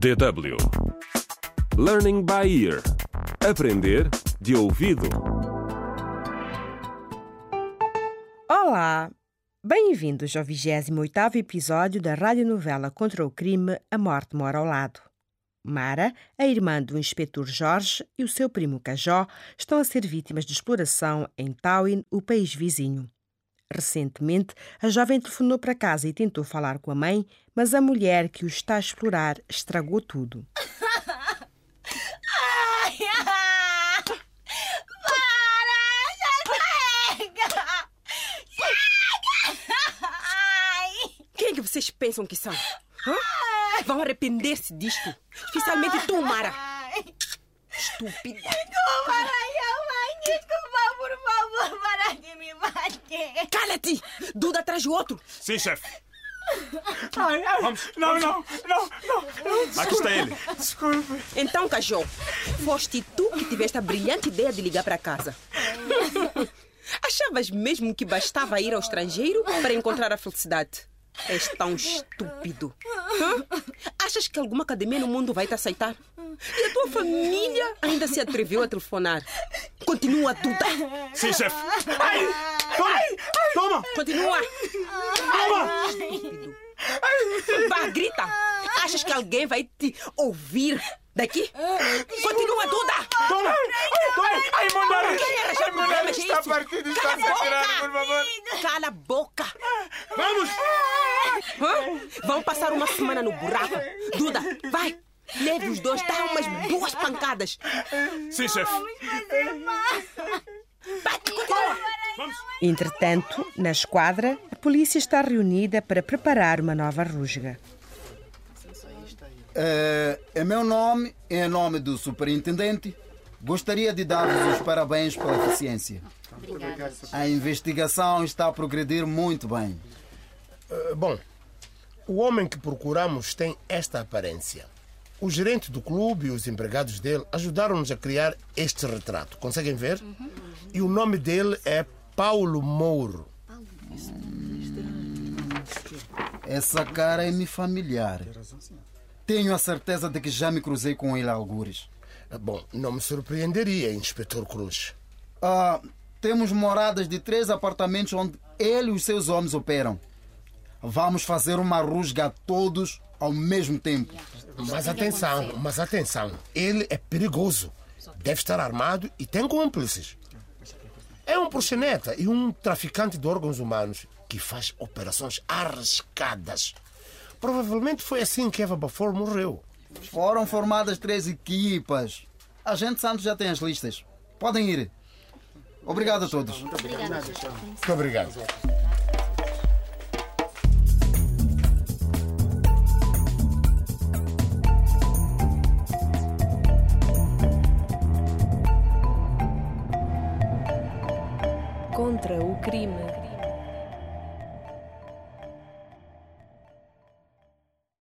DW Learning by Ear Aprender de ouvido. Olá! Bem-vindos ao 28º episódio da radionovela contra o crime A Morte Mora ao Lado. Mara, a irmã do inspetor Jorge e o seu primo Cajó estão a ser vítimas de exploração em Tawin, o país vizinho. Recentemente, a jovem telefonou para casa e tentou falar com a mãe, mas a mulher que o está a explorar estragou tudo. Quem é que vocês pensam que são? Hã? Vão arrepender-se disto. Especialmente tu, Mara. Estúpida. Desculpa, mãe! Desculpa, por favor, para de me bater! Cala-te! Duda atrás do outro. Sim, chefe. Ai, ai, Não, não, não, não. Aqui está ele. Desculpe. Então, Cajó, foste tu que tiveste a brilhante ideia de ligar para casa. Achavas mesmo que bastava ir ao estrangeiro para encontrar a felicidade? És tão estúpido. Hã? Achas que alguma academia no mundo vai te aceitar? E a tua família ainda se atreveu a telefonar. Continua, Duda. Sim, chefe. Ai, ai, toma, Continua. toma. Estúpido. Vá, grita. Achas que alguém vai te ouvir daqui? Continua, Duda. Toma. Toma. Ai, arranjar Ai, é está isso? partido, está Cala a sangrando, boca. por favor. Cala a boca. Vamos. Hã? Vão passar uma semana no buraco. Duda, vai. Leve os dois, dá umas boas pancadas. Sim, chefe. Bate, continua. Vamos. Entretanto, na esquadra, a polícia está reunida para preparar uma nova rusga. É, em meu nome e em nome do superintendente, gostaria de dar-vos os parabéns pela eficiência. A investigação está a progredir muito bem. Eh, Bom, o homem que procuramos tem esta aparência. O gerente do clube e os empregados dele ajudaram-nos a criar este retrato. Conseguem ver? E o nome dele é Paulo Mouro. Essa cara é-me familiar. Tenho a certeza de que já me cruzei com ele algures. Eh, Bom, não me surpreenderia, Inspetor Cruz. Ah, temos moradas de três apartamentos onde ele e os seus homens operam. Vamos fazer uma rusga a todos ao mesmo tempo. Mas atenção, mas atenção. Ele é perigoso. Deve estar armado e tem cúmplices. É um proxeneta e um traficante de órgãos humanos que faz operações arriscadas. Provavelmente foi assim que Eva Bafor morreu. Foram formadas três equipas. A gente Santos já tem as listas. Podem ir. Obrigado a todos. Muito obrigado. contra o crime.